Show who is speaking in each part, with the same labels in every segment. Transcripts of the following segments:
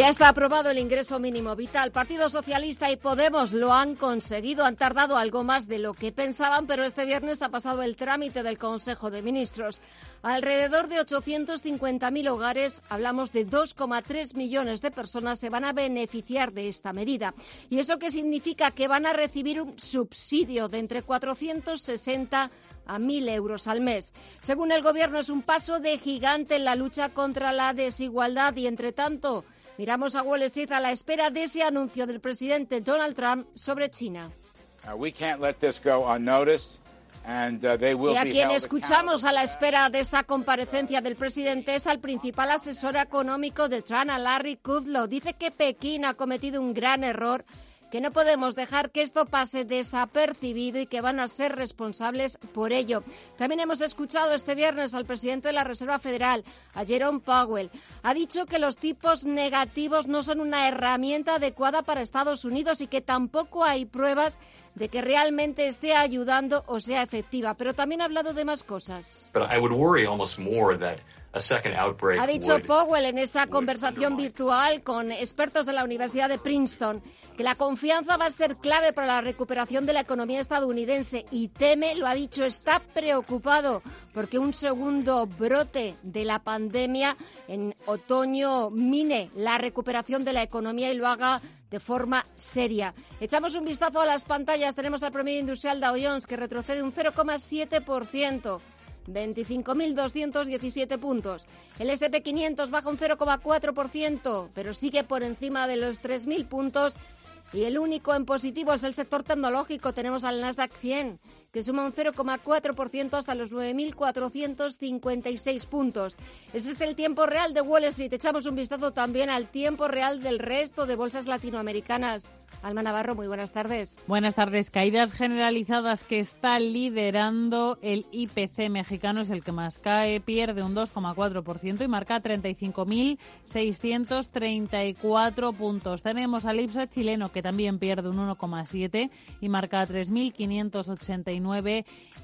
Speaker 1: Ya está aprobado el ingreso mínimo vital. Partido Socialista y Podemos lo han conseguido. Han tardado algo más de lo que pensaban, pero este viernes ha pasado el trámite del Consejo de Ministros. Alrededor de 850.000 hogares, hablamos de 2,3 millones de personas, se van a beneficiar de esta medida. ¿Y eso qué significa? Que van a recibir un subsidio de entre 460 a 1.000 euros al mes. Según el Gobierno, es un paso de gigante en la lucha contra la desigualdad y, entre tanto, Miramos a Wall Street a la espera de ese anuncio del presidente Donald Trump sobre China.
Speaker 2: Y a
Speaker 1: quien escuchamos a la espera de esa comparecencia del presidente es al principal asesor económico de Trump, Larry Kudlow. Dice que Pekín ha cometido un gran error que no podemos dejar que esto pase desapercibido y que van a ser responsables por ello. También hemos escuchado este viernes al presidente de la Reserva Federal, a Jerome Powell. Ha dicho que los tipos negativos no son una herramienta adecuada para Estados Unidos y que tampoco hay pruebas de que realmente esté ayudando o sea efectiva. Pero también ha hablado de más cosas. Ha dicho Powell en esa conversación virtual con expertos de la Universidad de Princeton que la confianza va a ser clave para la recuperación de la economía estadounidense y teme, lo ha dicho, está preocupado porque un segundo brote de la pandemia en otoño mine la recuperación de la economía y lo haga de forma seria. Echamos un vistazo a las pantallas. Tenemos al promedio industrial Dow Jones que retrocede un 0,7%. 25.217 puntos. El SP500 baja un 0,4%, pero sigue por encima de los 3.000 puntos. Y el único en positivo es el sector tecnológico. Tenemos al Nasdaq 100, que suma un 0,4% hasta los 9.456 puntos. Ese es el tiempo real de Wall Street. Echamos un vistazo también al tiempo real del resto de bolsas latinoamericanas. Alma Navarro, muy buenas tardes.
Speaker 3: Buenas tardes. Caídas generalizadas que está liderando el IPC mexicano es el que más cae, pierde un 2,4% y marca 35.634 puntos. Tenemos al IPSA chileno que también pierde un 1,7 y marca 3.589.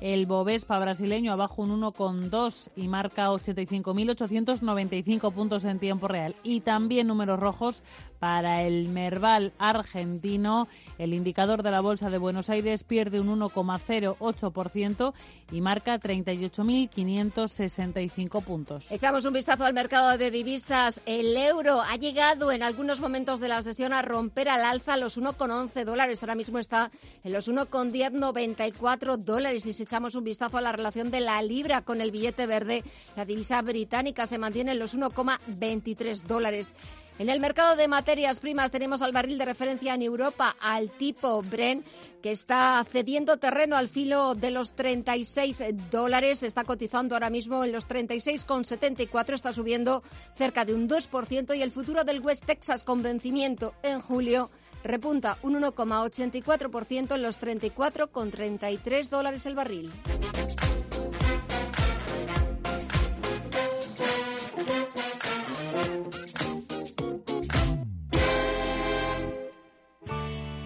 Speaker 3: El Bovespa brasileño abajo un 1,2 y marca 85.895 puntos en tiempo real. Y también números rojos para el Merval argentino. El indicador de la Bolsa de Buenos Aires pierde un 1,08% y marca 38.565 puntos.
Speaker 1: Echamos un vistazo al mercado de divisas. El euro ha llegado en algunos momentos de la sesión a romper al alza los 1,11 dólares. Ahora mismo está en los 1,1094 dólares. Y si echamos un vistazo a la relación de la libra con el billete verde, la divisa británica se mantiene en los 1,23 dólares. En el mercado de materias primas tenemos al barril de referencia en Europa, al tipo Bren, que está cediendo terreno al filo de los 36 dólares. Está cotizando ahora mismo en los 36,74, está subiendo cerca de un 2% y el futuro del West Texas con vencimiento en julio repunta un 1,84% en los 34,33 dólares el barril.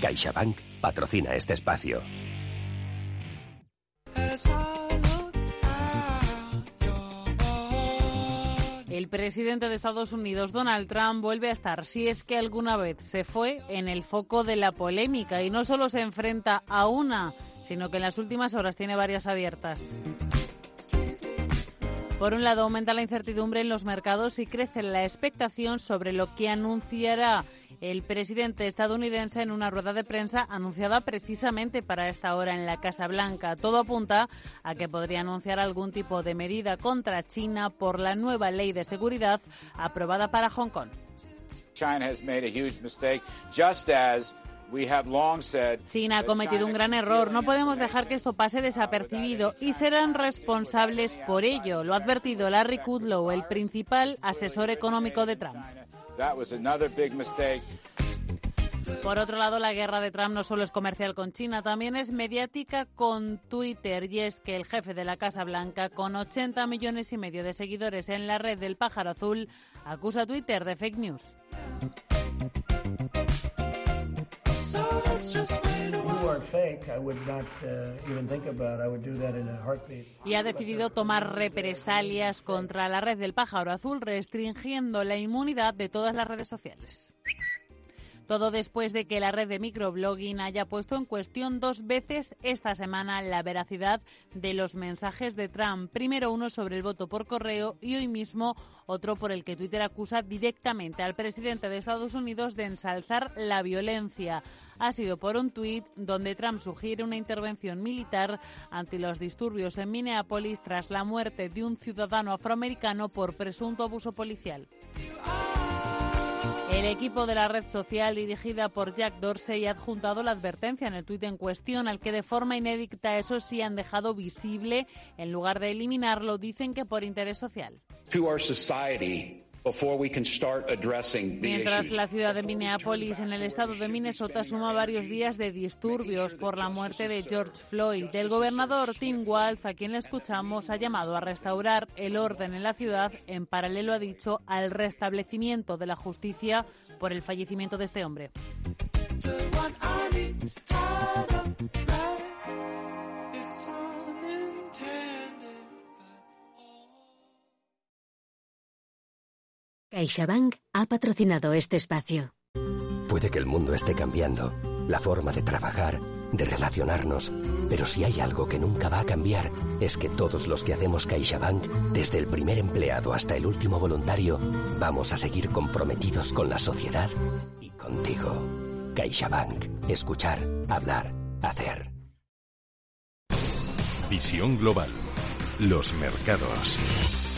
Speaker 4: CaixaBank patrocina este espacio.
Speaker 3: El presidente de Estados Unidos, Donald Trump, vuelve a estar, si es que alguna vez se fue, en el foco de la polémica y no solo se enfrenta a una, sino que en las últimas horas tiene varias abiertas. Por un lado, aumenta la incertidumbre en los mercados y crece la expectación sobre lo que anunciará el presidente estadounidense en una rueda de prensa anunciada precisamente para esta hora en la Casa Blanca. Todo apunta a que podría anunciar algún tipo de medida contra China por la nueva ley de seguridad aprobada para Hong Kong.
Speaker 2: China has made a huge mistake, just as
Speaker 3: China ha cometido un gran error. No podemos dejar que esto pase desapercibido y serán responsables por ello. Lo ha advertido Larry Kudlow, el principal asesor económico de Trump. Por otro lado, la guerra de Trump no solo es comercial con China, también es mediática con Twitter. Y es que el jefe de la Casa Blanca, con 80 millones y medio de seguidores en la red del pájaro azul, acusa a Twitter de fake news. Y ha decidido tomar represalias contra la red del pájaro azul, restringiendo la inmunidad de todas las redes sociales. Todo después de que la red de microblogging haya puesto en cuestión dos veces esta semana la veracidad de los mensajes de Trump. Primero uno sobre el voto por correo y hoy mismo otro por el que Twitter acusa directamente al presidente de Estados Unidos de ensalzar la violencia ha sido por un tuit donde Trump sugiere una intervención militar ante los disturbios en Minneapolis tras la muerte de un ciudadano afroamericano por presunto abuso policial. El equipo de la red social dirigida por Jack Dorsey ha adjuntado la advertencia en el tuit en cuestión, al que de forma inédita eso sí han dejado visible, en lugar de eliminarlo, dicen que por interés social. Mientras la ciudad de Minneapolis, en el estado de Minnesota, suma varios días de disturbios por la muerte de George Floyd, el gobernador Tim Walz, a quien le escuchamos, ha llamado a restaurar el orden en la ciudad, en paralelo, ha dicho, al restablecimiento de la justicia por el fallecimiento de este hombre.
Speaker 5: CaixaBank ha patrocinado este espacio.
Speaker 4: Puede que el mundo esté cambiando, la forma de trabajar, de relacionarnos, pero si hay algo que nunca va a cambiar es que todos los que hacemos CaixaBank, desde el primer empleado hasta el último voluntario, vamos a seguir comprometidos con la sociedad y contigo. CaixaBank. Escuchar, hablar, hacer.
Speaker 6: Visión global. Los mercados.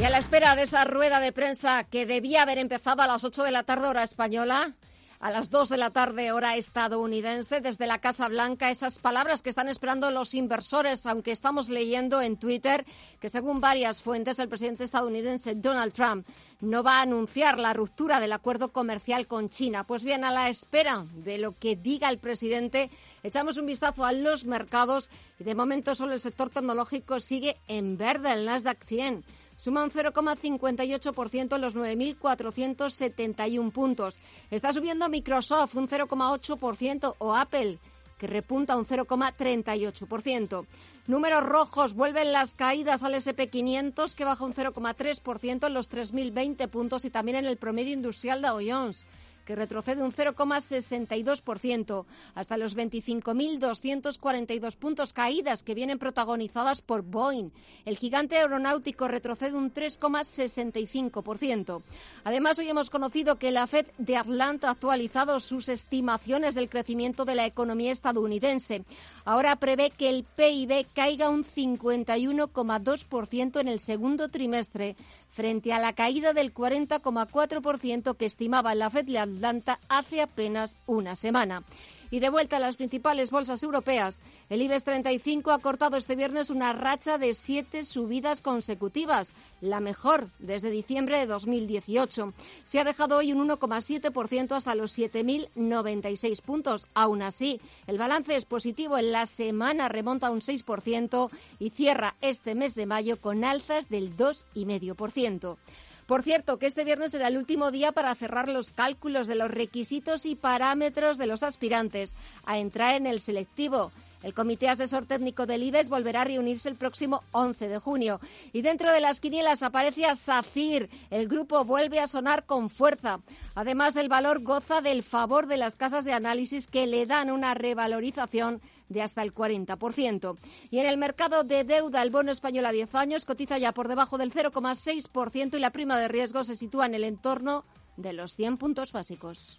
Speaker 1: Y a la espera de esa rueda de prensa que debía haber empezado a las 8 de la tarde hora española, a las 2 de la tarde hora estadounidense, desde la Casa Blanca, esas palabras que están esperando los inversores, aunque estamos leyendo en Twitter que según varias fuentes el presidente estadounidense Donald Trump no va a anunciar la ruptura del acuerdo comercial con China. Pues bien, a la espera de lo que diga el presidente, echamos un vistazo a los mercados y de momento solo el sector tecnológico sigue en verde, el Nasdaq 100 suma un 0,58% en los 9.471 puntos. Está subiendo Microsoft un 0,8% o Apple que repunta un 0,38%. Números rojos, vuelven las caídas al SP500 que baja un 0,3% en los 3.020 puntos y también en el promedio industrial de Jones que retrocede un 0,62% hasta los 25.242 puntos caídas que vienen protagonizadas por Boeing. El gigante aeronáutico retrocede un 3,65%. Además, hoy hemos conocido que la Fed de Atlanta ha actualizado sus estimaciones del crecimiento de la economía estadounidense. Ahora prevé que el PIB caiga un 51,2% en el segundo trimestre frente a la caída del 40,4% que estimaba la Fed de Atlanta hace apenas una semana. Y de vuelta a las principales bolsas europeas, el IBEX 35 ha cortado este viernes una racha de siete subidas consecutivas, la mejor desde diciembre de 2018. Se ha dejado hoy un 1,7% hasta los 7.096 puntos. Aún así, el balance es positivo. En la semana remonta un 6% y cierra este mes de mayo con alzas del 2,5%. Por cierto, que este viernes será el último día para cerrar los cálculos de los requisitos y parámetros de los aspirantes a entrar en el selectivo. El Comité Asesor Técnico del IBEX volverá a reunirse el próximo 11 de junio. Y dentro de las quinielas aparece a SACIR. El grupo vuelve a sonar con fuerza. Además, el valor goza del favor de las casas de análisis que le dan una revalorización de hasta el 40%. Y en el mercado de deuda, el bono español a 10 años cotiza ya por debajo del 0,6% y la prima de riesgo se sitúa en el entorno de los 100 puntos básicos.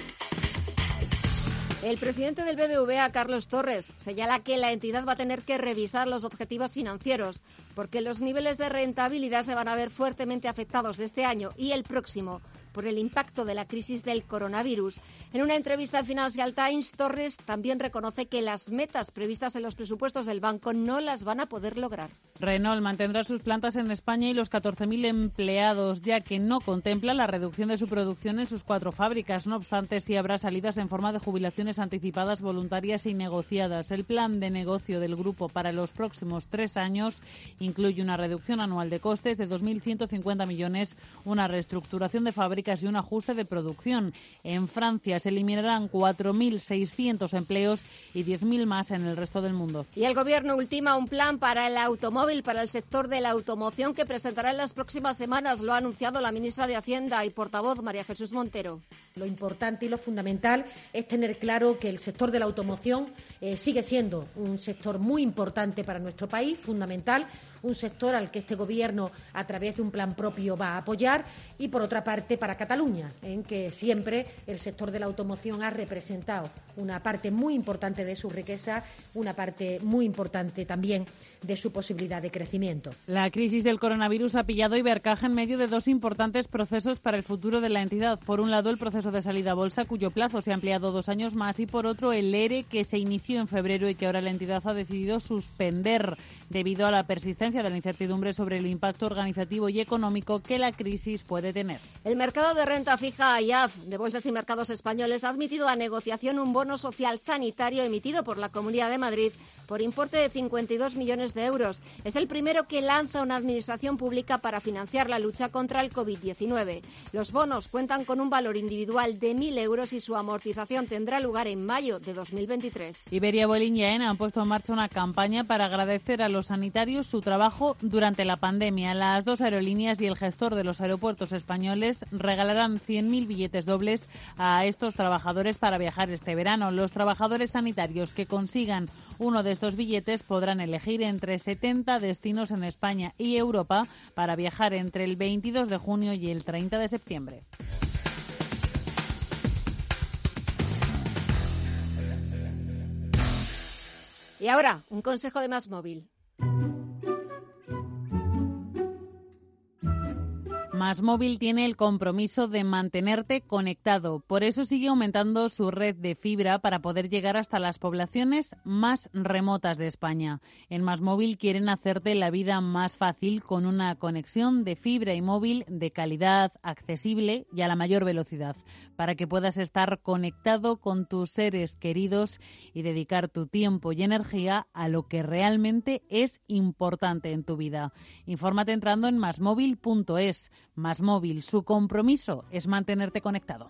Speaker 1: El presidente del BBVA, Carlos Torres, señala que la entidad va a tener que revisar los objetivos financieros porque los niveles de rentabilidad se van a ver fuertemente afectados este año y el próximo por el impacto de la crisis del coronavirus. En una entrevista en Financial Times, Torres también reconoce que las metas previstas en los presupuestos del banco no las van a poder lograr.
Speaker 3: Renault mantendrá sus plantas en España y los 14.000 empleados, ya que no contempla la reducción de su producción en sus cuatro fábricas. No obstante, sí habrá salidas en forma de jubilaciones anticipadas, voluntarias y negociadas. El plan de negocio del grupo para los próximos tres años incluye una reducción anual de costes de 2.150 millones, una reestructuración de fábricas y un ajuste de producción. En Francia se eliminarán 4.600 empleos y 10.000 más en el resto del mundo.
Speaker 1: Y el Gobierno ultima un plan para el automóvil, para el sector de la automoción que presentará en las próximas semanas. Lo ha anunciado la ministra de Hacienda y portavoz María Jesús Montero.
Speaker 7: Lo importante y lo fundamental es tener claro que el sector de la automoción eh, sigue siendo un sector muy importante para nuestro país, fundamental un sector al que este Gobierno, a través de un plan propio, va a apoyar, y por otra parte para Cataluña, en que siempre el sector de la automoción ha representado una parte muy importante de su riqueza, una parte muy importante también de su posibilidad de crecimiento.
Speaker 3: La crisis del coronavirus ha pillado Ibercaja en medio de dos importantes procesos para el futuro de la entidad. Por un lado, el proceso de salida a bolsa, cuyo plazo se ha ampliado dos años más, y por otro, el ERE, que se inició en febrero y que ahora la entidad ha decidido suspender debido a la persistencia de la incertidumbre sobre el impacto organizativo y económico que la crisis puede tener.
Speaker 1: El mercado de renta fija IAF de Bolsas y Mercados Españoles ha admitido a negociación un bono social sanitario emitido por la Comunidad de Madrid por importe de 52 millones de euros. Es el primero que lanza una administración pública para financiar la lucha contra el COVID-19. Los bonos cuentan con un valor individual de 1.000 euros y su amortización tendrá lugar en mayo de 2023.
Speaker 3: Iberia Bolín y AENA han puesto en marcha una campaña para agradecer a los sanitarios su trabajo durante la pandemia. Las dos aerolíneas y el gestor de los aeropuertos españoles regalarán 100.000 billetes dobles a estos trabajadores para viajar este verano. Los trabajadores sanitarios que consigan uno de estos billetes podrán elegir entre 70 destinos en España y Europa para viajar entre el 22 de junio y el 30 de septiembre.
Speaker 1: Y ahora, un consejo de más móvil.
Speaker 3: Más Móvil tiene el compromiso de mantenerte conectado. Por eso sigue aumentando su red de fibra para poder llegar hasta las poblaciones más remotas de España. En Más Móvil quieren hacerte la vida más fácil con una conexión de fibra y móvil de calidad, accesible y a la mayor velocidad, para que puedas estar conectado con tus seres queridos y dedicar tu tiempo y energía a lo que realmente es importante en tu vida. Infórmate entrando en masmóvil.es. Más móvil, su compromiso es mantenerte conectado.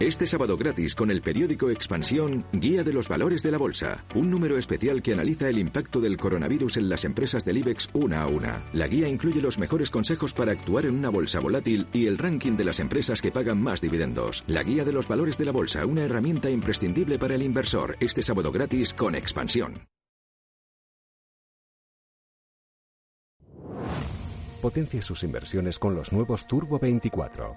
Speaker 8: Este sábado gratis con el periódico Expansión, Guía de los Valores de la Bolsa, un número especial que analiza el impacto del coronavirus en las empresas del IBEX una a una. La guía incluye los mejores consejos para actuar en una bolsa volátil y el ranking de las empresas que pagan más dividendos. La Guía de los Valores de la Bolsa, una herramienta imprescindible para el inversor, este sábado gratis con Expansión.
Speaker 9: Potencia sus inversiones con los nuevos Turbo 24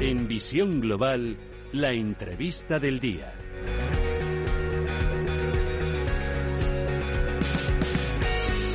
Speaker 10: En Visión Global, la entrevista del día.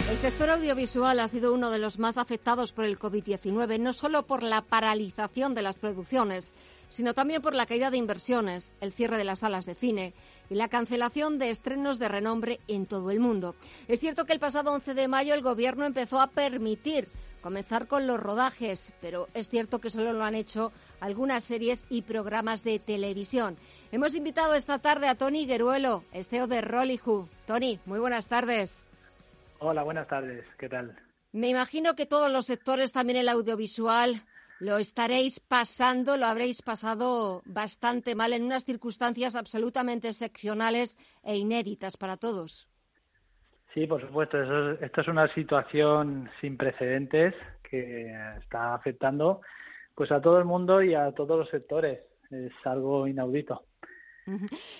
Speaker 1: El sector audiovisual ha sido uno de los más afectados por el COVID-19, no solo por la paralización de las producciones, sino también por la caída de inversiones, el cierre de las salas de cine y la cancelación de estrenos de renombre en todo el mundo. Es cierto que el pasado 11 de mayo el Gobierno empezó a permitir comenzar con los rodajes, pero es cierto que solo lo han hecho algunas series y programas de televisión. Hemos invitado esta tarde a Tony Gueruelo, esteo de Rollyhood. Tony, muy buenas tardes.
Speaker 11: Hola, buenas tardes. ¿Qué tal?
Speaker 1: Me imagino que todos los sectores, también el audiovisual, lo estaréis pasando, lo habréis pasado bastante mal en unas circunstancias absolutamente excepcionales e inéditas para todos.
Speaker 11: Sí, por supuesto. Eso, esto es una situación sin precedentes que está afectando pues a todo el mundo y a todos los sectores. Es algo inaudito.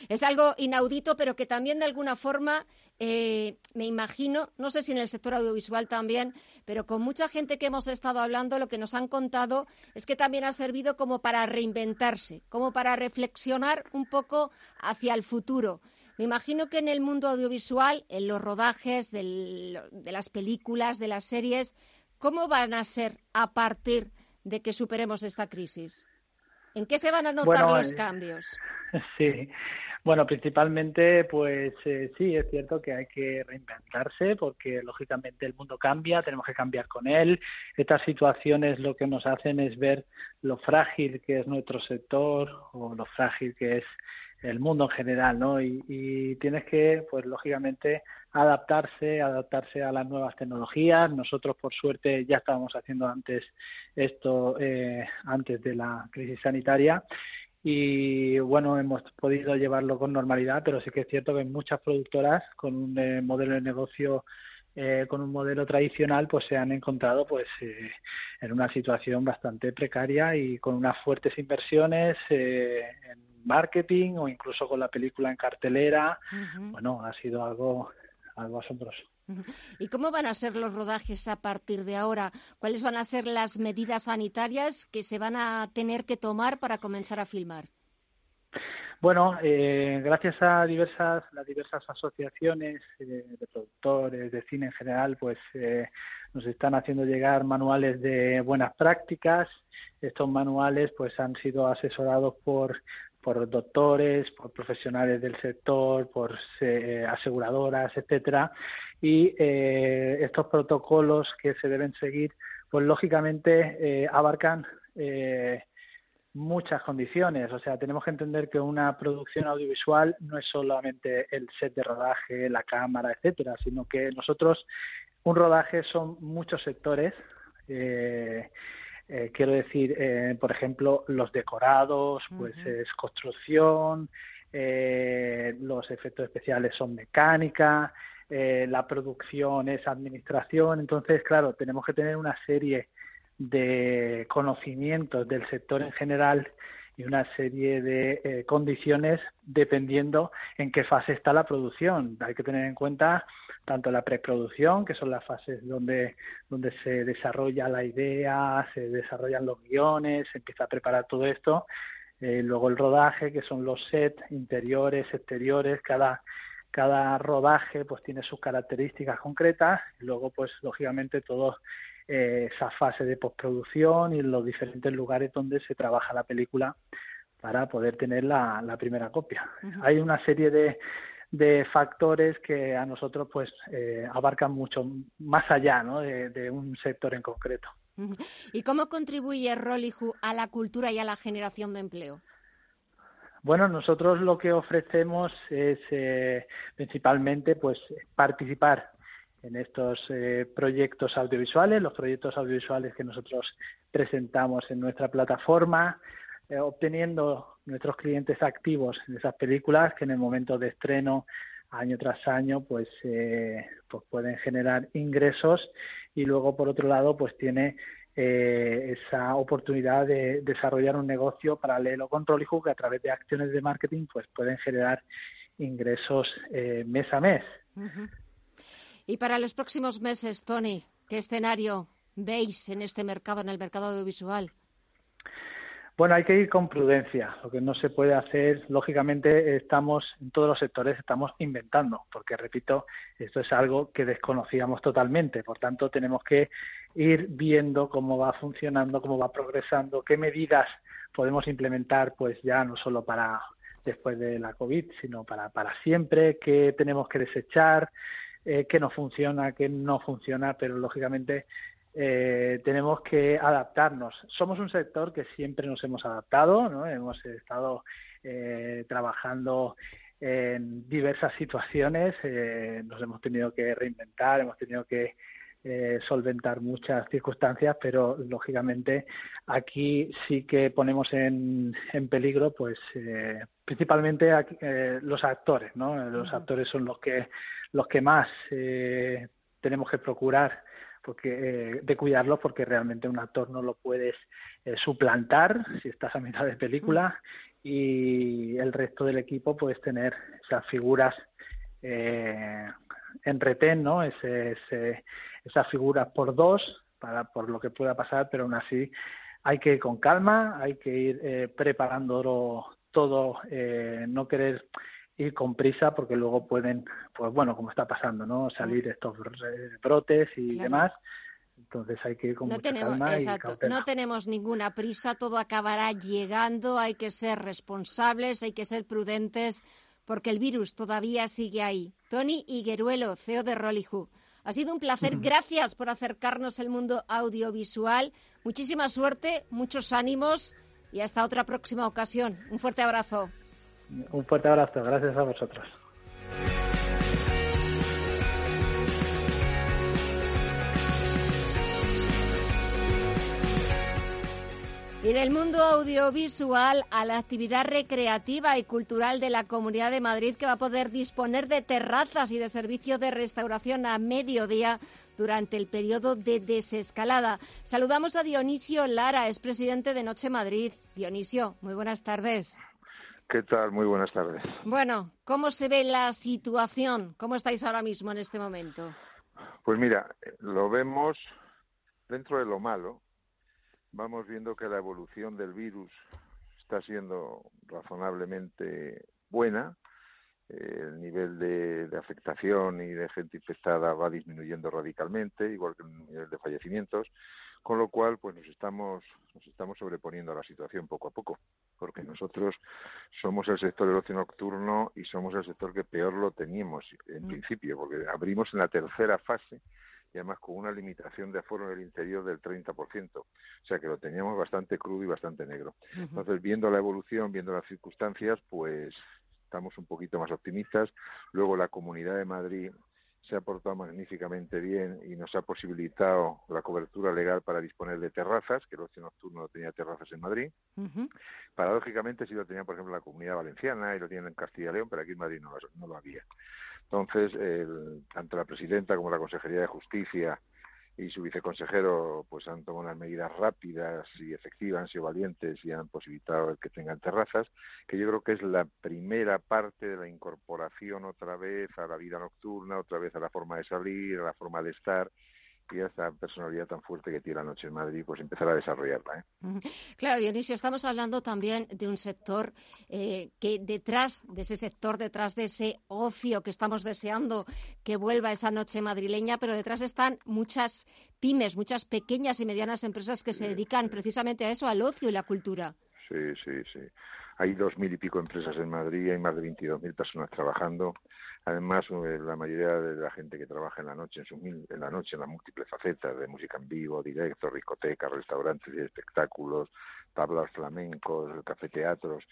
Speaker 1: Es algo inaudito, pero que también de alguna forma, eh, me imagino, no sé si en el sector audiovisual también, pero con mucha gente que hemos estado hablando, lo que nos han contado es que también ha servido como para reinventarse, como para reflexionar un poco hacia el futuro. Me imagino que en el mundo audiovisual, en los rodajes de las películas, de las series, ¿cómo van a ser a partir de que superemos esta crisis? ¿En qué se van a notar los
Speaker 11: eh,
Speaker 1: cambios?
Speaker 11: Sí, bueno, principalmente, pues eh, sí, es cierto que hay que reinventarse porque lógicamente el mundo cambia, tenemos que cambiar con él. Estas situaciones lo que nos hacen es ver lo frágil que es nuestro sector o lo frágil que es el mundo en general, ¿no? Y, tienes que, pues lógicamente, adaptarse, adaptarse a las nuevas tecnologías. Nosotros, por suerte, ya estábamos haciendo antes esto, eh, antes de la crisis sanitaria. Y bueno, hemos podido llevarlo con normalidad, pero sí que es cierto que muchas productoras con un eh, modelo de negocio eh, con un modelo tradicional pues se han encontrado pues eh, en una situación bastante precaria y con unas fuertes inversiones eh, en marketing o incluso con la película en cartelera bueno ha sido algo algo asombroso
Speaker 1: ¿Y cómo van a ser los rodajes a partir de ahora? ¿Cuáles van a ser las medidas sanitarias que se van a tener que tomar para comenzar a filmar?
Speaker 11: Bueno, eh, gracias a diversas, las diversas asociaciones eh, de productores de cine en general, pues eh, nos están haciendo llegar manuales de buenas prácticas. Estos manuales, pues, han sido asesorados por por doctores, por profesionales del sector, por aseguradoras, etcétera, y estos protocolos que se deben seguir, pues lógicamente abarcan muchas condiciones. O sea, tenemos que entender que una producción audiovisual no es solamente el set de rodaje, la cámara, etcétera, sino que nosotros, un rodaje son muchos sectores. Eh, eh, quiero decir, eh, por ejemplo, los decorados, pues es construcción, los efectos especiales son mecánica, la producción es administración. Entonces, claro, tenemos que tener una serie de conocimientos del sector en general y una serie de eh, condiciones dependiendo en qué fase está la producción. Hay que tener en cuenta tanto la preproducción, que son las fases donde, donde se desarrolla la idea, se desarrollan los guiones, se empieza a preparar todo esto, eh, luego el rodaje, que son los sets interiores, exteriores, cada cada rodaje pues tiene sus características concretas luego pues lógicamente todo eh, esa fase de postproducción y los diferentes lugares donde se trabaja la película para poder tener la, primera copia. Hay una serie de, de factores que a nosotros pues eh, abarcan mucho más allá ¿no? de, un sector en concreto.
Speaker 1: ¿Y cómo contribuye Rollyhu a la cultura y a la generación de empleo?
Speaker 11: Bueno, nosotros lo que ofrecemos es eh, principalmente pues participar en estos eh, proyectos audiovisuales, los proyectos audiovisuales que nosotros presentamos en nuestra plataforma, eh, obteniendo nuestros clientes activos en esas películas que en el momento de estreno año tras año pues, eh, pues pueden generar ingresos y luego por otro lado pues tiene esa oportunidad de desarrollar un negocio paralelo con Rollyhook que a través de acciones de marketing pues pueden generar ingresos mes a mes.
Speaker 1: Y para los próximos meses, Tony, ¿qué escenario veis en este mercado, en el mercado audiovisual?
Speaker 11: Bueno, hay que ir con prudencia. Lo que no se puede hacer, lógicamente, estamos en todos los sectores, estamos inventando, porque repito, esto es algo que desconocíamos totalmente. Por tanto, tenemos que ir viendo cómo va funcionando, cómo va progresando, qué medidas podemos implementar, pues ya no solo para después de la COVID, sino para, para siempre, qué tenemos que desechar, eh, qué no funciona, qué no funciona, pero lógicamente eh, tenemos que adaptarnos. Somos un sector que siempre nos hemos adaptado, ¿no? hemos estado eh, trabajando en diversas situaciones, eh, nos hemos tenido que reinventar, hemos tenido que eh, solventar muchas circunstancias, pero lógicamente aquí sí que ponemos en, en peligro, pues eh, principalmente eh, los actores, ¿no? Los actores son los que los que más eh, tenemos que procurar porque de cuidarlos porque realmente un actor no lo puedes suplantar si estás a mitad de película y el resto del equipo puedes tener esas figuras eh, en retén, ¿no? Ese, ese, esas figuras por dos para por lo que pueda pasar, pero aún así hay que ir con calma, hay que ir eh, preparándolo todo, eh, no querer ir con prisa porque luego pueden, pues bueno, como está pasando, ¿no? Salir estos brotes y demás. Entonces hay que ir con
Speaker 1: no
Speaker 11: mucha
Speaker 1: tenemos,
Speaker 11: calma
Speaker 1: exacto, No tenemos ninguna prisa, todo acabará llegando, hay que ser responsables, hay que ser prudentes porque el virus todavía sigue ahí. Tony Higueruelo, CEO de Rollyhoop. Ha sido un placer. Gracias por acercarnos al mundo audiovisual. Muchísima suerte, muchos ánimos y hasta otra próxima ocasión. Un fuerte abrazo.
Speaker 11: Un fuerte abrazo. Gracias a vosotros.
Speaker 1: Y del mundo audiovisual a la actividad recreativa y cultural de la Comunidad de Madrid que va a poder disponer de terrazas y de servicio de restauración a mediodía durante el periodo de desescalada. Saludamos a Dionisio Lara, es presidente de Noche Madrid. Dionisio, muy buenas tardes.
Speaker 12: ¿Qué tal? Muy buenas tardes.
Speaker 1: Bueno, ¿cómo se ve la situación? ¿Cómo estáis ahora mismo en este momento?
Speaker 12: Pues mira, lo vemos dentro de lo malo, vamos viendo que la evolución del virus está siendo razonablemente buena. Eh, el nivel de, afectación y de gente infectada va disminuyendo radicalmente, igual que el nivel de fallecimientos, con lo cual pues nos estamos nos estamos sobreponiendo a la situación poco a poco, porque nosotros somos el sector del ocio nocturno y somos el sector que peor lo teníamos en mm. principio, porque abrimos en la tercera fase y además con una limitación de aforo en el interior del 30%. O sea que lo teníamos bastante crudo y bastante negro. Entonces, viendo la evolución, viendo las circunstancias, pues estamos un poquito más optimistas. Luego la Comunidad de Madrid se ha portado magníficamente bien y nos ha posibilitado la cobertura legal para disponer de terrazas, que el ocio nocturno no tenía terrazas en Madrid. Paradójicamente sí lo tenía, por ejemplo, la Comunidad Valenciana y lo tienen en Castilla y León, pero aquí en Madrid no no lo había. Entonces, el, tanto la presidenta como la Consejería de Justicia y su viceconsejero pues han tomado unas medidas rápidas y efectivas, han sido valientes y han posibilitado el que tengan terrazas, que yo creo que es la primera parte de la incorporación otra vez a la vida nocturna, otra vez a la forma de salir, a la forma de estar y esta personalidad tan fuerte que tiene la noche en Madrid, pues empezar a desarrollarla. ¿eh?
Speaker 1: Claro, Dionisio, estamos hablando también de un sector eh, que detrás de ese sector, detrás de ese ocio que estamos deseando que vuelva esa noche madrileña, pero detrás están muchas pymes, muchas pequeñas y medianas empresas que se dedican precisamente a eso, al ocio y la cultura.
Speaker 12: Sí, sí, sí. Hay dos mil y pico empresas en Madrid, hay más de veintidós mil personas trabajando. Además, eh, la mayoría de la gente que trabaja en la noche, en, su, en la noche, en las múltiples facetas de música en vivo, directo, discotecas, restaurantes y espectáculos, tablas flamencos, cafeteatros,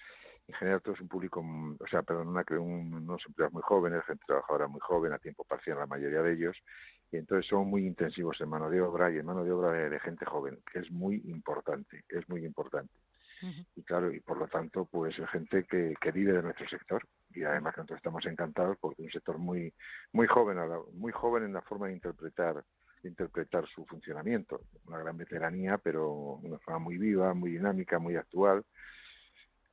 Speaker 12: en general todo es un público, o sea, perdón, una, un, unos empleados muy jóvenes, gente trabajadora muy joven, a tiempo parcial la mayoría de ellos, y entonces son muy intensivos en mano de obra y en mano de obra de, gente joven, que es muy importante, es muy importante. Y claro, y por lo tanto, pues es gente que, que vive de nuestro sector. Y además que nosotros estamos encantados porque es un sector muy muy joven, muy joven en la forma de interpretar interpretar su funcionamiento. Una gran veteranía, pero una forma muy viva, muy dinámica, muy actual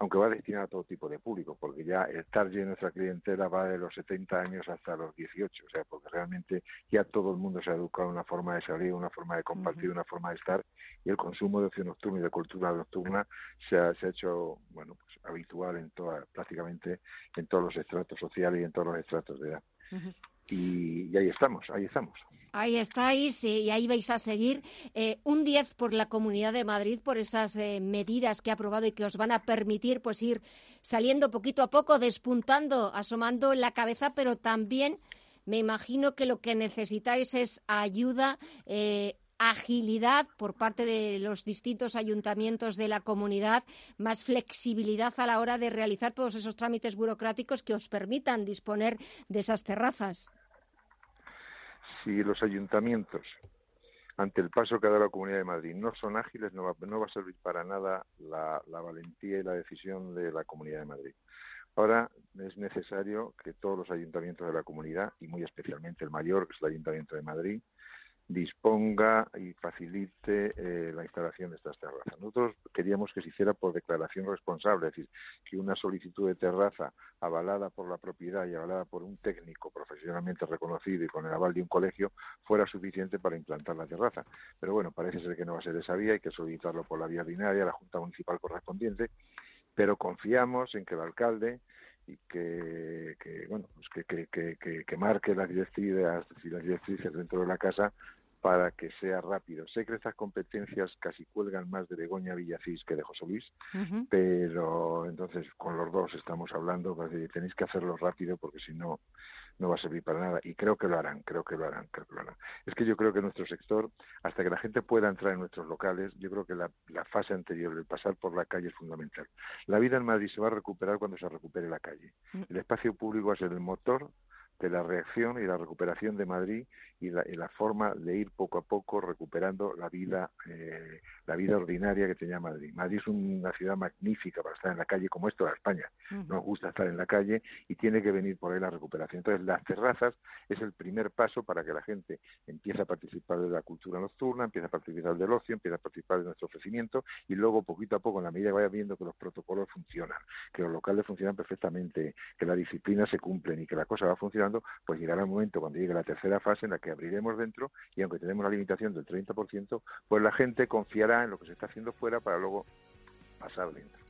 Speaker 12: aunque va destinado a todo tipo de público, porque ya el target de nuestra clientela va de los 70 años hasta los 18, o sea, porque realmente ya todo el mundo se ha educado en una forma de salir, una forma de compartir, una forma de estar, y el consumo de ocio nocturno y de cultura nocturna se ha, se ha hecho, bueno, pues habitual en toda, prácticamente en todos los estratos sociales y en todos los estratos de edad. y ahí estamos, ahí estamos.
Speaker 1: Ahí estáis y ahí vais a seguir. Eh, un 10 por la Comunidad de Madrid, por esas eh, medidas que ha aprobado y que os van a permitir pues ir saliendo poquito a poco, despuntando, asomando la cabeza, pero también me imagino que lo que necesitáis es ayuda. Eh, agilidad por parte de los distintos ayuntamientos de la comunidad, más flexibilidad a la hora de realizar todos esos trámites burocráticos que os permitan disponer de esas terrazas
Speaker 12: si los ayuntamientos, ante el paso que ha dado la Comunidad de Madrid, no son ágiles, no va, no va a servir para nada la, la valentía y la decisión de la Comunidad de Madrid. Ahora es necesario que todos los ayuntamientos de la comunidad, y muy especialmente el mayor, que es el Ayuntamiento de Madrid, disponga y facilite eh, la instalación de estas terrazas. Nosotros queríamos que se hiciera por declaración responsable, es decir, que una solicitud de terraza avalada por la propiedad y avalada por un técnico profesionalmente reconocido y con el aval de un colegio fuera suficiente para implantar la terraza. Pero bueno, parece ser que no va a ser esa vía, hay que solicitarlo por la vía ordinaria, la Junta Municipal correspondiente, pero confiamos en que el alcalde y que, bueno pues que, que, que, marque las directrices, las directrices dentro de la casa para que sea rápido. Sé que estas competencias casi cuelgan más de Begoña Villacís que de José Luis, pero entonces con los dos estamos hablando, tenéis que hacerlo rápido porque si no, no va a servir para nada. Y creo que lo harán, creo que lo harán, creo que lo harán. Es que yo creo que nuestro sector, hasta que la gente pueda entrar en nuestros locales, yo creo que la, la fase anterior, el pasar por la calle es fundamental. La vida en Madrid se va a recuperar cuando se recupere la calle. Mm. El espacio público va a ser el motor de la reacción y la recuperación de Madrid y la, forma de ir poco a poco recuperando la vida eh, la vida ordinaria que tenía Madrid. Madrid es una ciudad magnífica para estar en la calle como es toda España. Nos gusta estar en la calle y tiene que venir por ahí la recuperación. Entonces las terrazas es el primer paso para que la gente empiece a participar de la cultura nocturna, empiece a participar del ocio, empiece a participar de nuestro ofrecimiento y luego poquito a poco, en la medida que vaya viendo que los protocolos funcionan, que los locales funcionan perfectamente, que la disciplina se cumplen y que la cosa va funcionando, pues llegará el momento cuando llegue la tercera fase en la que abriremos dentro y aunque tenemos la limitación del 30%, pues la gente confiará en lo que se está haciendo fuera para luego pasar dentro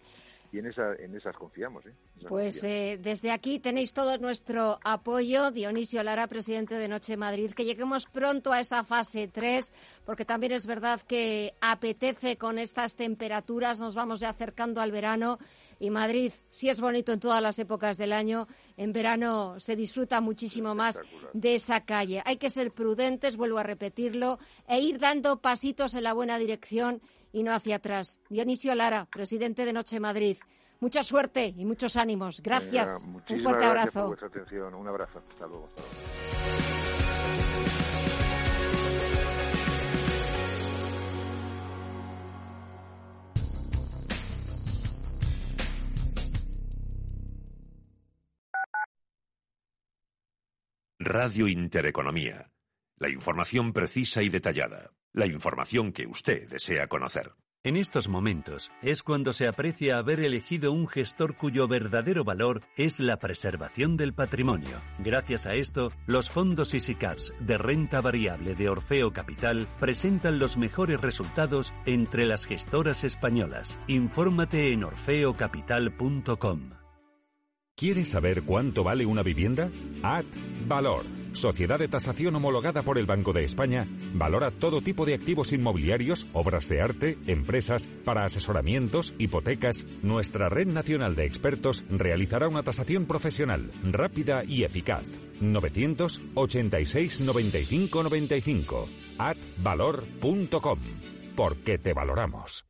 Speaker 12: y en, esa, en esas confiamos. ¿eh?
Speaker 1: pues eh, desde aquí tenéis todo nuestro apoyo, Dionisio Lara, presidente de Noche Madrid, que lleguemos pronto a esa fase 3, porque también es verdad que apetece con estas temperaturas, nos vamos ya acercando al verano y Madrid sí es bonito en todas las épocas del año, en verano se disfruta muchísimo más de esa calle. Hay que ser prudentes, vuelvo a repetirlo, e ir dando pasitos en la buena dirección y no hacia atrás. Dionisio Lara, presidente de Noche Madrid. Mucha suerte y muchos ánimos. Gracias. Un fuerte abrazo.
Speaker 12: Por vuestra atención. Un abrazo. Hasta luego.
Speaker 6: Radio Intereconomía. La información precisa y detallada. La información que usted desea conocer.
Speaker 10: En estos momentos es cuando se aprecia haber elegido un gestor cuyo verdadero valor es la preservación del patrimonio. Gracias a esto, los fondos EasyCaps de renta variable de Orfeo Capital presentan los mejores resultados entre las gestoras españolas. Infórmate en orfeocapital.com.
Speaker 9: ¿Quieres saber cuánto vale una vivienda? Ad Valor, sociedad de tasación homologada por el Banco de España, valora todo tipo de activos inmobiliarios, obras de arte, empresas, para asesoramientos, hipotecas. Nuestra red nacional de expertos realizará una tasación profesional, rápida y eficaz. 986 95 95. Advalor.com. Porque te valoramos.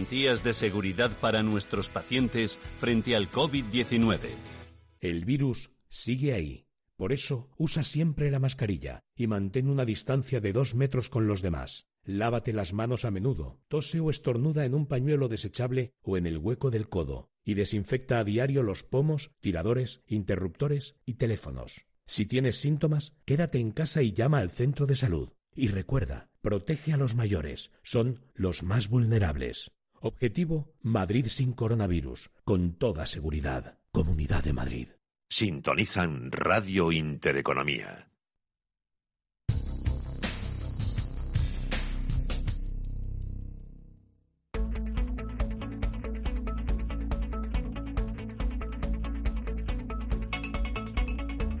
Speaker 10: de seguridad para nuestros pacientes frente al COVID-19.
Speaker 13: El virus sigue ahí. Por eso, usa siempre la mascarilla y mantén una distancia de dos metros con los demás. Lávate las manos a menudo, tose o estornuda en un pañuelo desechable o en el hueco del codo y desinfecta a diario los pomos, tiradores, interruptores y teléfonos. Si tienes síntomas, quédate en casa y llama al centro de salud. Y recuerda, protege a los mayores, son los más vulnerables. Objetivo, Madrid sin coronavirus, con toda seguridad. Comunidad de Madrid.
Speaker 6: Sintonizan Radio Intereconomía.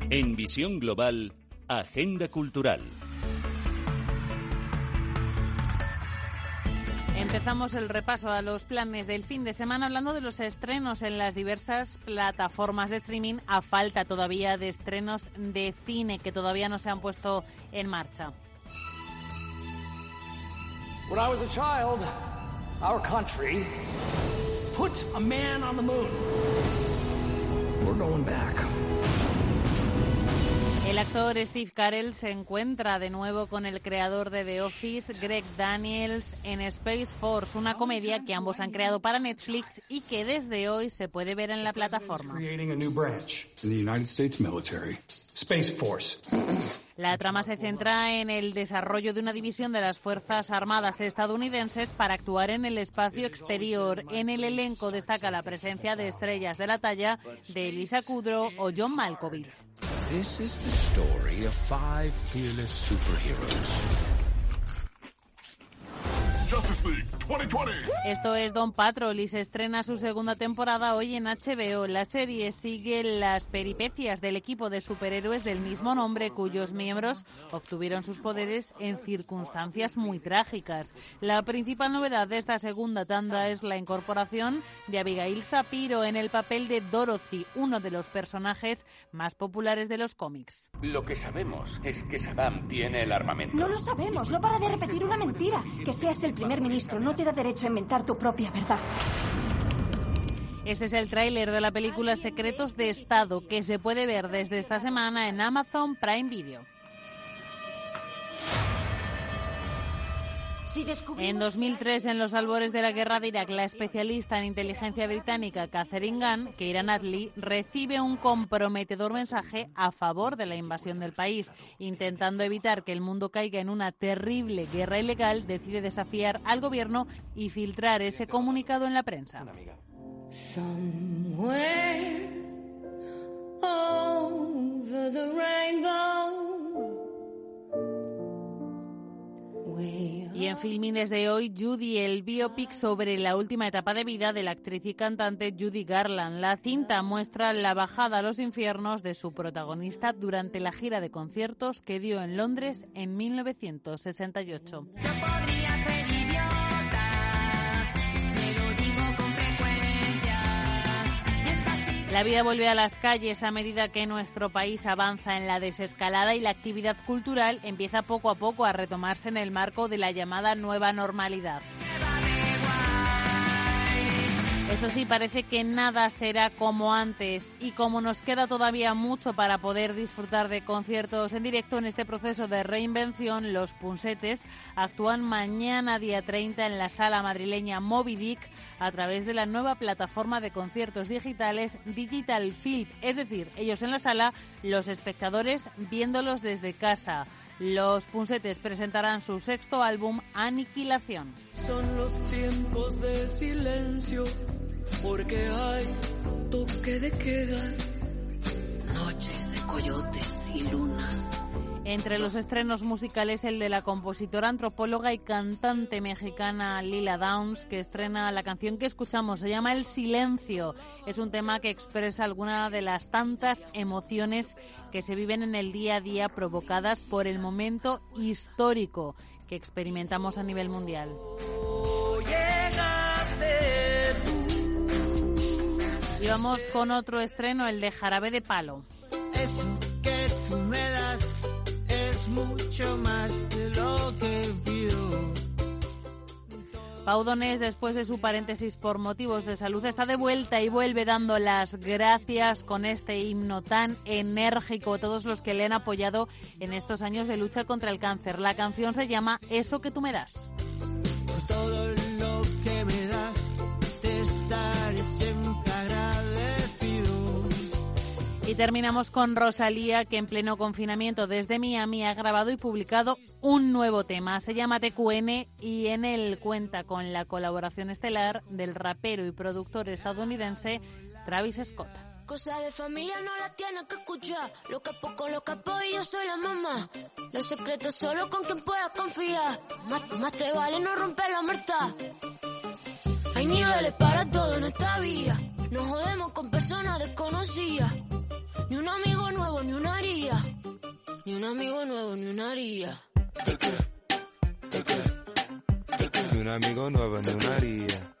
Speaker 10: En Visión Global, Agenda Cultural.
Speaker 3: Empezamos el repaso a los planes del fin de semana hablando de los estrenos en las diversas plataformas de streaming a falta todavía de estrenos de cine que todavía no se han puesto en marcha.
Speaker 14: When I was a child, our country put a man on the moon. We're going back.
Speaker 3: El actor Steve Carell se encuentra de nuevo con el creador de The Office, Greg Daniels, en Space Force, una comedia que ambos han creado para Netflix y que desde hoy se puede ver en la plataforma.
Speaker 15: Space Force.
Speaker 3: La trama se centra en el desarrollo de una división de las Fuerzas Armadas estadounidenses para actuar en el espacio exterior. En el elenco destaca la presencia de estrellas de la talla de Elisa Kudrow o John Malkovich.
Speaker 15: This is the story of five fearless superheroes.
Speaker 3: Justice League 2020. Esto es Don Patrol y se estrena su segunda temporada hoy en HBO. La serie sigue las peripecias del equipo de superhéroes del mismo nombre cuyos miembros obtuvieron sus poderes en circunstancias muy trágicas. La principal novedad de esta segunda tanda es la incorporación de Abigail Sapiro en el papel de Dorothy, uno de los personajes más populares de los cómics.
Speaker 16: Lo que sabemos es que Saddam tiene el armamento.
Speaker 17: No lo sabemos, no para de repetir una mentira. Que seas el primer ministro no te da derecho a inventar tu propia verdad.
Speaker 3: Este es el tráiler de la película Secretos de Estado que se puede ver desde esta semana en Amazon Prime Video. En 2003, en los albores de la guerra de Irak, la especialista en inteligencia británica Catherine Gunn, Keira Knightley, recibe un comprometedor mensaje a favor de la invasión del país. Intentando evitar que el mundo caiga en una terrible guerra ilegal, decide desafiar al gobierno y filtrar ese comunicado en la prensa. Y en Filmin desde hoy, Judy, el biopic sobre la última etapa de vida de la actriz y cantante Judy Garland. La cinta muestra la bajada a los infiernos de su protagonista durante la gira de conciertos que dio en Londres en 1968. La vida vuelve a las calles a medida que nuestro país avanza en la desescalada y la actividad cultural empieza poco a poco a retomarse en el marco de la llamada nueva normalidad. Eso sí, parece que nada será como antes y como nos queda todavía mucho para poder disfrutar de conciertos en directo en este proceso de reinvención, los Punsetes actúan mañana día 30 en la sala madrileña Moby a través de la nueva plataforma de conciertos digitales Digital Film, es decir, ellos en la sala, los espectadores viéndolos desde casa. Los Punsetes presentarán su sexto álbum Aniquilación.
Speaker 18: Son los tiempos de silencio porque hay toque de queda, noche de coyotes y luna.
Speaker 3: Entre los estrenos musicales, el de la compositora, antropóloga y cantante mexicana Lila Downs, que estrena la canción que escuchamos. Se llama El Silencio. Es un tema que expresa alguna de las tantas emociones que se viven en el día a día provocadas por el momento histórico que experimentamos a nivel mundial. Y vamos con otro estreno, el de Jarabe de Palo.
Speaker 19: Eso que tú me das es mucho más de lo que pido.
Speaker 3: Pau Donés, después de su paréntesis por motivos de salud, está de vuelta y vuelve dando las gracias con este himno tan enérgico a todos los que le han apoyado en estos años de lucha contra el cáncer. La canción se llama Eso que tú me das.
Speaker 19: Por todo
Speaker 3: Y terminamos con Rosalía, que en pleno confinamiento desde Miami ha grabado y publicado un nuevo tema. Se llama TQN y en él cuenta con la colaboración estelar del rapero y productor estadounidense Travis Scott.
Speaker 20: Cosa de familia no la tienes que escuchar. Lo capo con lo capo y yo soy la mamá. Los secretos solo con quien puedas confiar. Más, más te vale no romper la muerta. Hay niveles para todo en esta vía. No jodemos con personas desconocidas. Ni un amigo nuevo, ni una haría. Ni un amigo nuevo, ni una haría.
Speaker 19: Ni un amigo nuevo, ni una haría.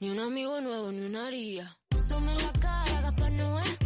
Speaker 20: Ni un amigo nuevo, ni una haría. Some la cara, Gaspar Noé.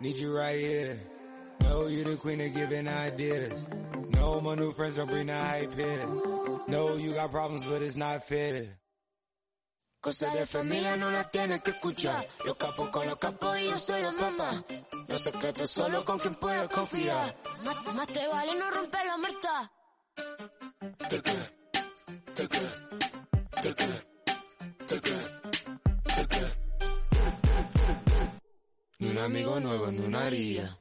Speaker 19: Need you right here. Know you the queen of giving ideas. No, my new friends don't bring the hype here. No, you got problems, but it's not fair.
Speaker 20: Cosa de familia no la tienes que escuchar. Los capos con los capos y yo soy la mamá. Los secretos solo con quien puedas confiar. Más, más te vale no romper la muerta.
Speaker 19: Ni un amigo nuevo, ni una haría.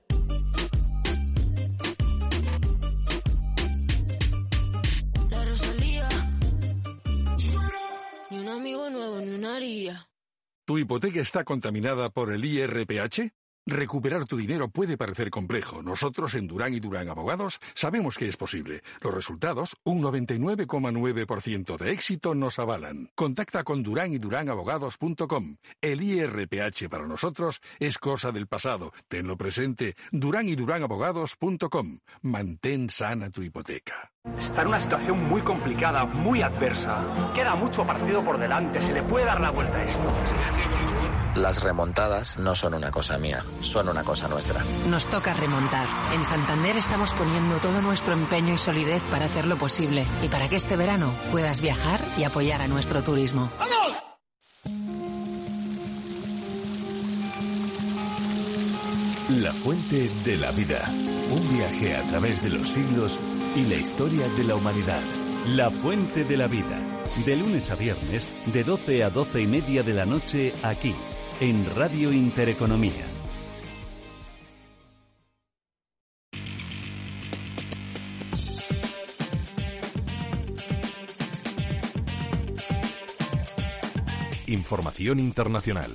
Speaker 20: La Rosalía. Ni un amigo nuevo, ni una haría.
Speaker 21: ¿Tu hipoteca está contaminada por el IRPH? Recuperar tu dinero puede parecer complejo. Nosotros en Durán y Durán Abogados sabemos que es posible. Los resultados, un 99,9% de éxito, nos avalan. Contacta con Durán y Abogados.com. El IRPH para nosotros es cosa del pasado. Tenlo presente. Durán y Abogados.com. Mantén sana tu hipoteca.
Speaker 22: Está en una situación muy complicada, muy adversa. Queda mucho partido por delante, se le puede dar la vuelta a esto.
Speaker 23: Las remontadas no son una cosa mía, son una cosa nuestra.
Speaker 24: Nos toca remontar. En Santander estamos poniendo todo nuestro empeño y solidez para hacerlo posible y para que este verano puedas viajar y apoyar a nuestro turismo.
Speaker 10: La fuente de la vida. Un viaje a través de los siglos y la historia de la humanidad. La fuente de la vida. De lunes a viernes, de 12 a 12 y media de la noche, aquí, en Radio Intereconomía. Información internacional.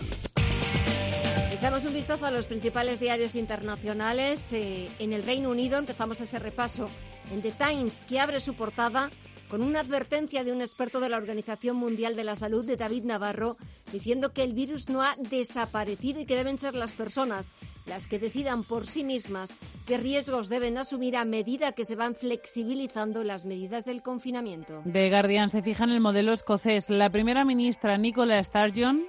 Speaker 1: Echamos un vistazo a los principales diarios internacionales. Eh, en el Reino Unido empezamos ese repaso en The Times, que abre su portada con una advertencia de un experto de la Organización Mundial de la Salud, de David Navarro, diciendo que el virus no ha desaparecido y que deben ser las personas las que decidan por sí mismas qué riesgos deben asumir a medida que se van flexibilizando las medidas del confinamiento.
Speaker 3: The Guardian se fija en el modelo escocés. La primera ministra Nicola Sturgeon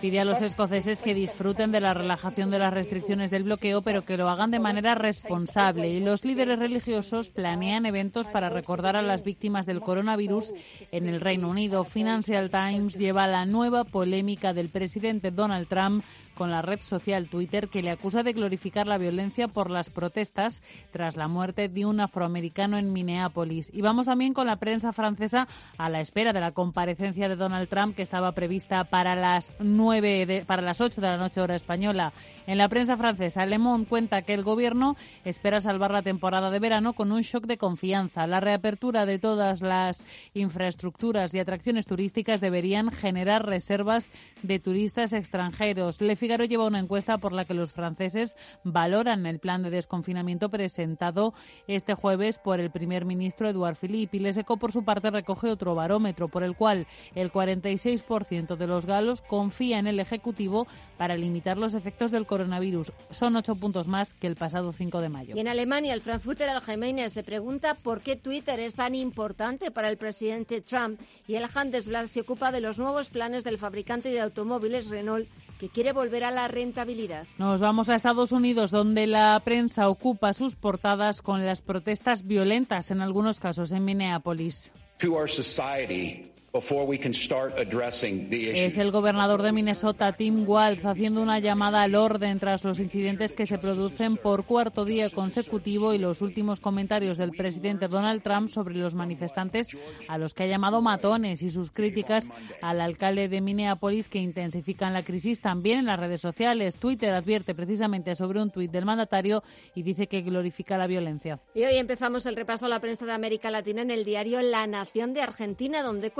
Speaker 3: Pide a los escoceses que disfruten de la relajación de las restricciones del bloqueo, pero que lo hagan de manera responsable. Y los líderes religiosos planean eventos para recordar a las víctimas del coronavirus en el Reino Unido. Financial Times lleva la nueva polémica del presidente Donald Trump con la red social Twitter que le acusa de glorificar la violencia por las protestas tras la muerte de un afroamericano en Minneapolis. Y vamos también con la prensa francesa a la espera de la comparecencia de Donald Trump que estaba prevista para las nueve para las 8 de la noche hora española. En la prensa francesa, Le Monde cuenta que el gobierno espera salvar la temporada de verano con un shock de confianza. La reapertura de todas las infraestructuras y atracciones turísticas deberían generar reservas de turistas extranjeros. Le Figaro lleva una encuesta por la que los franceses valoran el plan de desconfinamiento presentado este jueves por el primer ministro Eduard Philippe. Y Les Eco, por su parte, recoge otro barómetro por el cual el 46% de los galos confía en el Ejecutivo para limitar los efectos del coronavirus. Son ocho puntos más que el pasado 5 de mayo.
Speaker 1: En Alemania, el Frankfurter Allgemeine se pregunta por qué Twitter es tan importante para el presidente Trump y el Handelsblatt se ocupa de los nuevos planes del fabricante de automóviles Renault que quiere volver a la rentabilidad.
Speaker 3: Nos vamos a Estados Unidos, donde la prensa ocupa sus portadas con las protestas violentas, en algunos casos en Minneapolis. Es el gobernador de Minnesota, Tim Walz, haciendo una llamada al orden tras los incidentes que se producen por cuarto día consecutivo y los últimos comentarios del presidente Donald Trump sobre los manifestantes a los que ha llamado matones y sus críticas al alcalde de Minneapolis que intensifican la crisis también en las redes sociales. Twitter advierte precisamente sobre un tuit del mandatario y dice que glorifica la violencia.
Speaker 1: Y hoy empezamos el repaso a la prensa de América Latina en el diario La Nación de Argentina, donde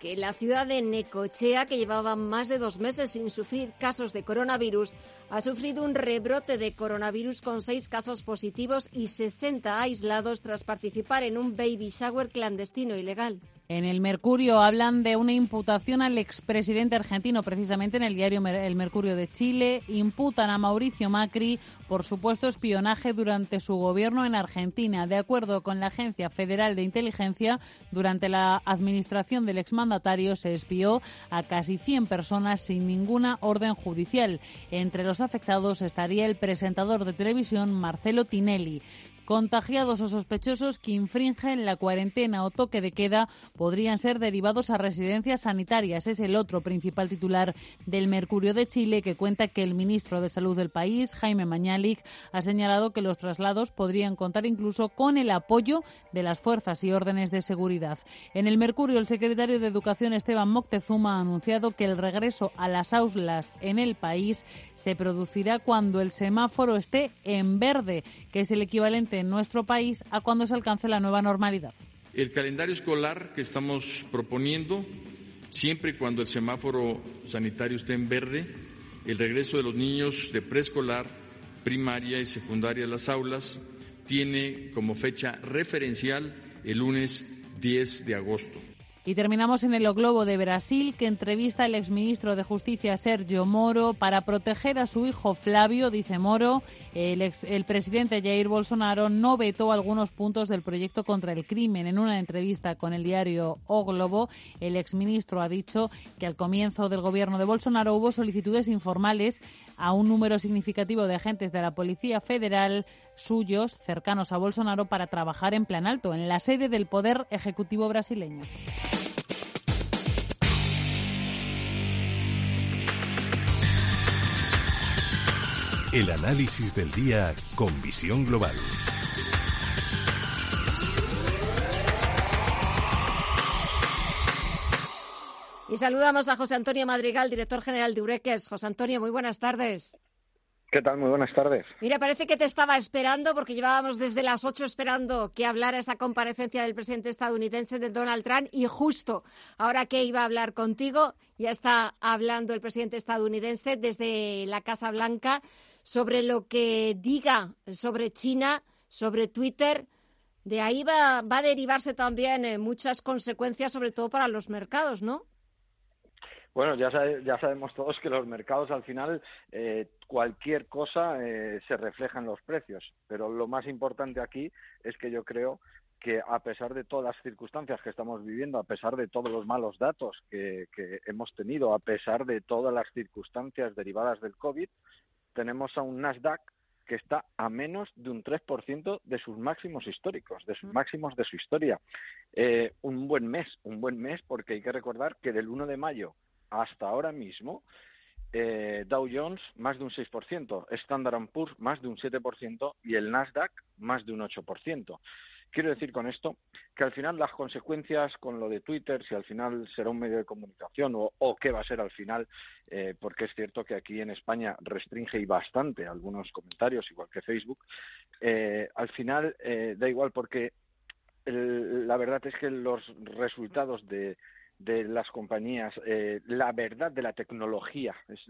Speaker 1: que la ciudad de Necochea, que llevaba más de dos meses sin sufrir casos de coronavirus, ha sufrido un rebrote de coronavirus con seis casos positivos y 60 aislados tras participar en un baby shower clandestino ilegal.
Speaker 3: En el Mercurio hablan de una imputación al expresidente argentino, precisamente en el diario El Mercurio de Chile. Imputan a Mauricio Macri por supuesto espionaje durante su gobierno en Argentina. De acuerdo con la Agencia Federal de Inteligencia, durante la administración del exmandatario se espió a casi 100 personas sin ninguna orden judicial. Entre los afectados estaría el presentador de televisión Marcelo Tinelli. Contagiados o sospechosos que infringen la cuarentena o toque de queda podrían ser derivados a residencias sanitarias. Es el otro principal titular del Mercurio de Chile que cuenta que el ministro de Salud del país, Jaime Mañalic, ha señalado que los traslados podrían contar incluso con el apoyo de las fuerzas y órdenes de seguridad. En el Mercurio, el secretario de Educación, Esteban Moctezuma, ha anunciado que el regreso a las aulas en el país se producirá cuando el semáforo esté en verde, que es el equivalente en nuestro país a cuando se alcance la nueva normalidad.
Speaker 25: El calendario escolar que estamos proponiendo, siempre y cuando el semáforo sanitario esté en verde, el regreso de los niños de preescolar, primaria y secundaria a las aulas, tiene como fecha referencial el lunes 10 de agosto.
Speaker 3: Y terminamos en el Globo de Brasil, que entrevista al exministro de Justicia Sergio Moro para proteger a su hijo Flavio, dice Moro. El, el presidente Jair Bolsonaro no vetó algunos puntos del proyecto contra el crimen. En una entrevista con el diario O Globo, el exministro ha dicho que al comienzo del gobierno de Bolsonaro hubo solicitudes informales a un número significativo de agentes de la Policía Federal suyos cercanos a Bolsonaro para trabajar en plan alto, en la sede del Poder Ejecutivo brasileño.
Speaker 26: El análisis del día con visión global.
Speaker 1: Y saludamos a José Antonio Madrigal, director general de Urequers. José Antonio, muy buenas tardes.
Speaker 27: ¿Qué tal? Muy buenas tardes.
Speaker 1: Mira, parece que te estaba esperando porque llevábamos desde las ocho esperando que hablara esa comparecencia del presidente estadounidense de Donald Trump y justo ahora que iba a hablar contigo, ya está hablando el presidente estadounidense desde la Casa Blanca sobre lo que diga sobre China, sobre Twitter. De ahí va, va a derivarse también eh, muchas consecuencias, sobre todo para los mercados, ¿no?
Speaker 27: Bueno, ya, ya sabemos todos que los mercados al final eh, cualquier cosa eh, se refleja en los precios, pero lo más importante aquí es que yo creo que a pesar de todas las circunstancias que estamos viviendo, a pesar de todos los malos datos que, que hemos tenido, a pesar de todas las circunstancias derivadas del COVID, tenemos a un Nasdaq que está a menos de un 3% de sus máximos históricos, de sus máximos de su historia. Eh, un buen mes, un buen mes porque hay que recordar que del 1 de mayo hasta ahora mismo eh, Dow Jones más de un 6%, Standard Poor's más de un 7% y el Nasdaq más de un 8%. Quiero decir con esto que al final las consecuencias con lo de Twitter, si al final será un medio de comunicación o, qué va a ser al final, eh, porque es cierto que aquí en España restringe y bastante algunos comentarios, igual que Facebook, eh, al final da igual porque la verdad es que los resultados de, de las compañías, eh, la verdad de la tecnología es,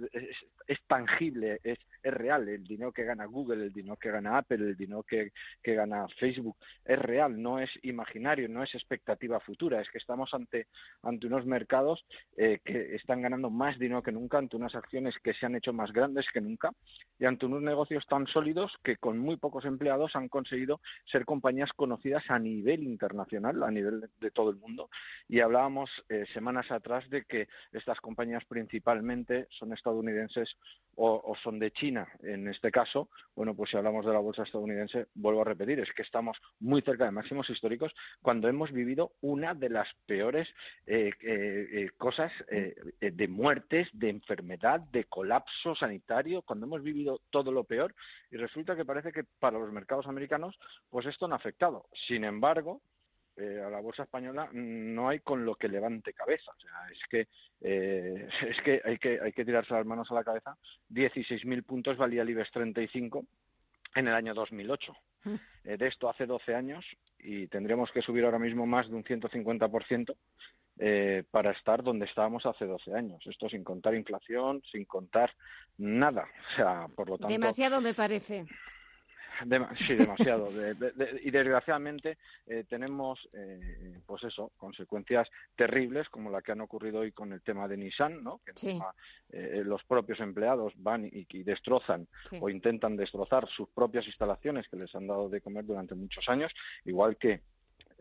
Speaker 27: es, tangible, es, es, real. El dinero que gana Google, el dinero que gana Apple, el dinero que, que, gana Facebook es real, no es imaginario, no es expectativa futura. Es que estamos ante, ante unos mercados eh, que están ganando más dinero que nunca, ante unas acciones que se han hecho más grandes que nunca y ante unos negocios tan sólidos que con muy pocos empleados han conseguido ser compañías conocidas a nivel internacional, a nivel de, todo el mundo. Y hablábamos. Eh, semanas atrás de que estas compañías principalmente son estadounidenses o, son de China. En este caso, bueno, pues si hablamos de la bolsa estadounidense, vuelvo a repetir, es que estamos muy cerca de máximos históricos cuando hemos vivido una de las peores eh, eh, eh, cosas de muertes, de enfermedad, de colapso sanitario, cuando hemos vivido todo lo peor y resulta que parece que para los mercados americanos, pues esto no ha afectado. Sin embargo, eh, a la bolsa española no hay con lo que levante cabeza. O sea, es que eh, es que hay que hay que tirarse las manos a la cabeza. 16.000 puntos valía el IBEX 35 en el año 2008. Mm. Eh, de esto hace 12 años y tendríamos que subir ahora mismo más de un 150% eh, para estar donde estábamos hace 12 años. Esto sin contar inflación, sin contar nada. O sea, por lo tanto.
Speaker 1: Demasiado me parece
Speaker 27: sí, demasiado. y desgraciadamente eh, tenemos, eh, pues eso, consecuencias terribles como la que han ocurrido hoy con el tema de Nissan, ¿no? Que eh, los propios empleados van y, destrozan o intentan destrozar sus propias instalaciones que les han dado de comer durante muchos años, igual que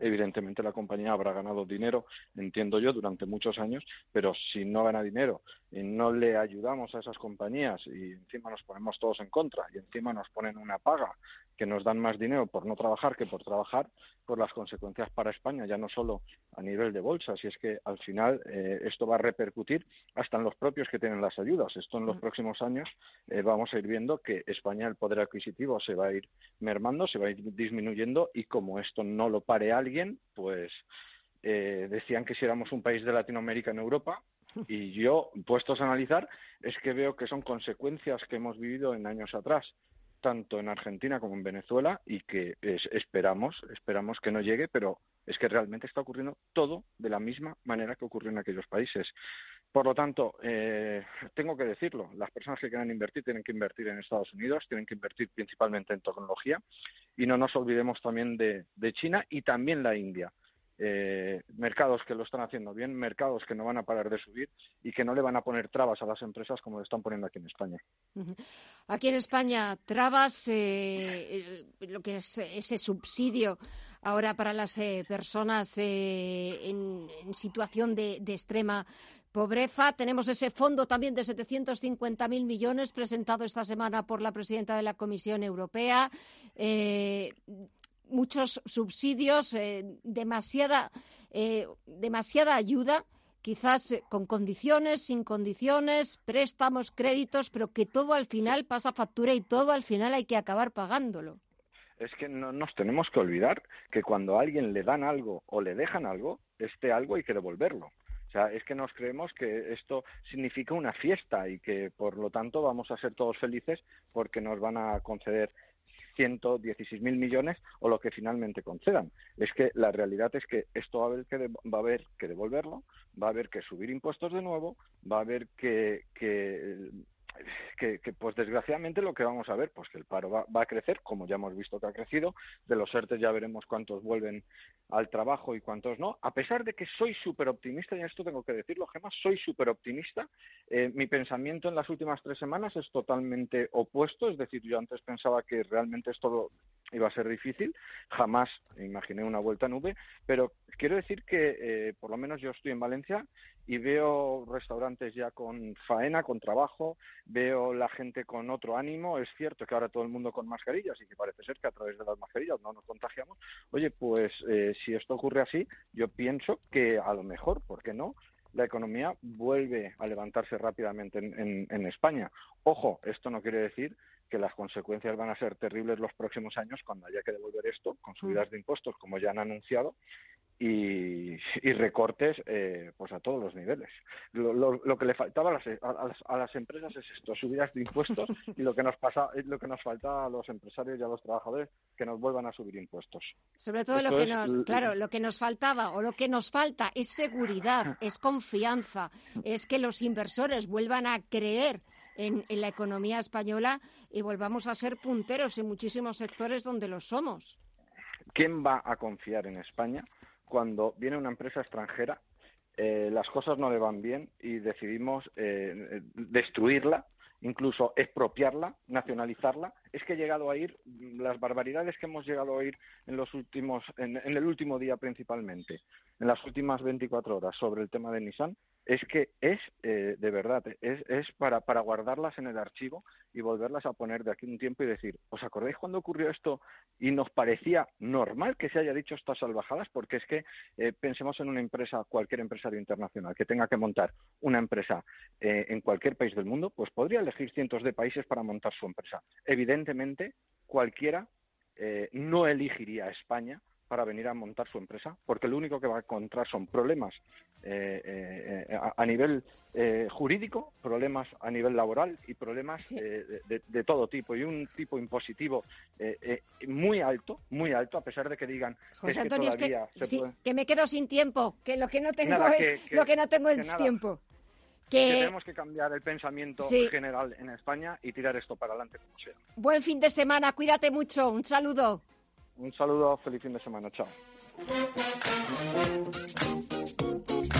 Speaker 27: evidentemente la compañía habrá ganado dinero, entiendo yo, durante muchos años, pero si no gana dinero y no le ayudamos a esas compañías y encima nos ponemos todos en contra y encima nos ponen una paga que nos dan más dinero por no trabajar que por trabajar, por las consecuencias para España, ya no solo a nivel de bolsa, si es que al final eh, esto va a repercutir hasta en los propios que tienen las ayudas. Esto en los mm. próximos años eh, vamos a ir viendo que España el poder adquisitivo se va a ir mermando, se va a ir disminuyendo y como esto no lo pare alguien, pues eh, decían que si éramos un país de Latinoamérica en Europa, y yo, puestos a analizar, es que veo que son consecuencias que hemos vivido en años atrás tanto en Argentina como en Venezuela y que esperamos, esperamos que no llegue, pero es que realmente está ocurriendo todo de la misma manera que ocurrió en aquellos países. Por lo tanto, eh, tengo que decirlo, las personas que quieran invertir tienen que invertir en Estados Unidos, tienen que invertir principalmente en tecnología y no nos olvidemos también de China y también la India eh, mercados que lo están haciendo bien, mercados que no van a parar de subir y que no le van a poner trabas a las empresas como le están poniendo aquí en España.
Speaker 1: Aquí en España, trabas, eh, lo que es ese subsidio ahora para las eh, personas eh, en, situación de, extrema pobreza. Tenemos ese fondo también de 750.000 millones presentado esta semana por la presidenta de la Comisión Europea muchos subsidios, eh, demasiada, eh, demasiada ayuda, quizás eh, con condiciones, sin condiciones, préstamos, créditos, pero que todo al final pasa factura y todo al final hay que acabar pagándolo.
Speaker 27: Es que no nos tenemos que olvidar que cuando a alguien le dan algo o le dejan algo, este algo hay que devolverlo. O sea, es que nos creemos que esto significa una fiesta y que por lo tanto vamos a ser todos felices porque nos van a conceder 116.000 millones o lo que finalmente concedan. Es que la realidad es que esto va a haber que, va a haber que devolverlo, va a haber que subir impuestos de nuevo, va a haber que, que que, pues desgraciadamente lo que vamos a ver, pues que el paro va, a crecer, como ya hemos visto que ha crecido, de los ERTE ya veremos cuántos vuelven al trabajo y cuántos no, a pesar de que soy súper optimista, y esto tengo que decirlo, Gemma, soy súper optimista, eh, mi pensamiento en las últimas tres semanas es totalmente opuesto, es decir, yo antes pensaba que realmente esto iba a ser difícil, jamás imaginé una vuelta a nube, pero quiero decir que eh, por lo menos yo estoy en Valencia y veo restaurantes ya con faena, con trabajo, veo la gente con otro ánimo, es cierto que ahora todo el mundo con mascarillas y que parece ser que a través de las mascarillas no nos contagiamos, oye, pues eh, si esto ocurre así, yo pienso que a lo mejor, ¿por qué no?, la economía vuelve a levantarse rápidamente en, en, España. Ojo, esto no quiere decir que las consecuencias van a ser terribles los próximos años cuando haya que devolver esto con subidas de impuestos, como ya han anunciado, y, recortes eh, pues a todos los niveles. Lo, que le faltaba a las, a, las, empresas es esto, subidas de impuestos y lo que nos pasa lo que nos falta a los empresarios y a los trabajadores que nos vuelvan a subir impuestos.
Speaker 1: Sobre todo lo que nos, claro, lo que nos faltaba o lo que nos falta es seguridad, es confianza, es que los inversores vuelvan a creer en, en la economía española y volvamos a ser punteros en muchísimos sectores donde lo somos.
Speaker 27: ¿Quién va a confiar en España? cuando viene una empresa extranjera, eh, las cosas no le van bien y decidimos eh, destruirla, incluso expropiarla, nacionalizarla. Es que he llegado a ir las barbaridades que hemos llegado a oír en los últimos, en, en el último día principalmente, en las últimas 24 horas sobre el tema de Nissan, es que es eh, de verdad, es, es para, para, guardarlas en el archivo y volverlas a poner de aquí un tiempo y decir, ¿os acordáis cuando ocurrió esto y nos parecía normal que se haya dicho estas salvajadas? Porque es que eh, pensemos en una empresa, cualquier empresario internacional que tenga que montar una empresa eh, en cualquier país del mundo, pues podría elegir cientos de países para montar su empresa. Evidentemente, cualquiera no elegiría a España para venir a montar su empresa, porque lo único que va a encontrar son problemas eh, eh, a, nivel eh, jurídico, problemas a nivel laboral y problemas de, todo tipo y un tipo impositivo muy alto, muy alto, a pesar de que digan
Speaker 1: José Antonio, es que, me quedo sin tiempo, que lo que no tengo es lo que no tengo es tiempo.
Speaker 27: Que... tenemos que cambiar el pensamiento general en España y tirar esto para adelante como sea.
Speaker 1: Buen fin de semana, cuídate mucho, un saludo.
Speaker 27: Un saludo, feliz fin de semana, chao.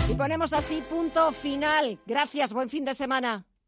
Speaker 1: Y ponemos así punto final. Gracias, buen fin de semana.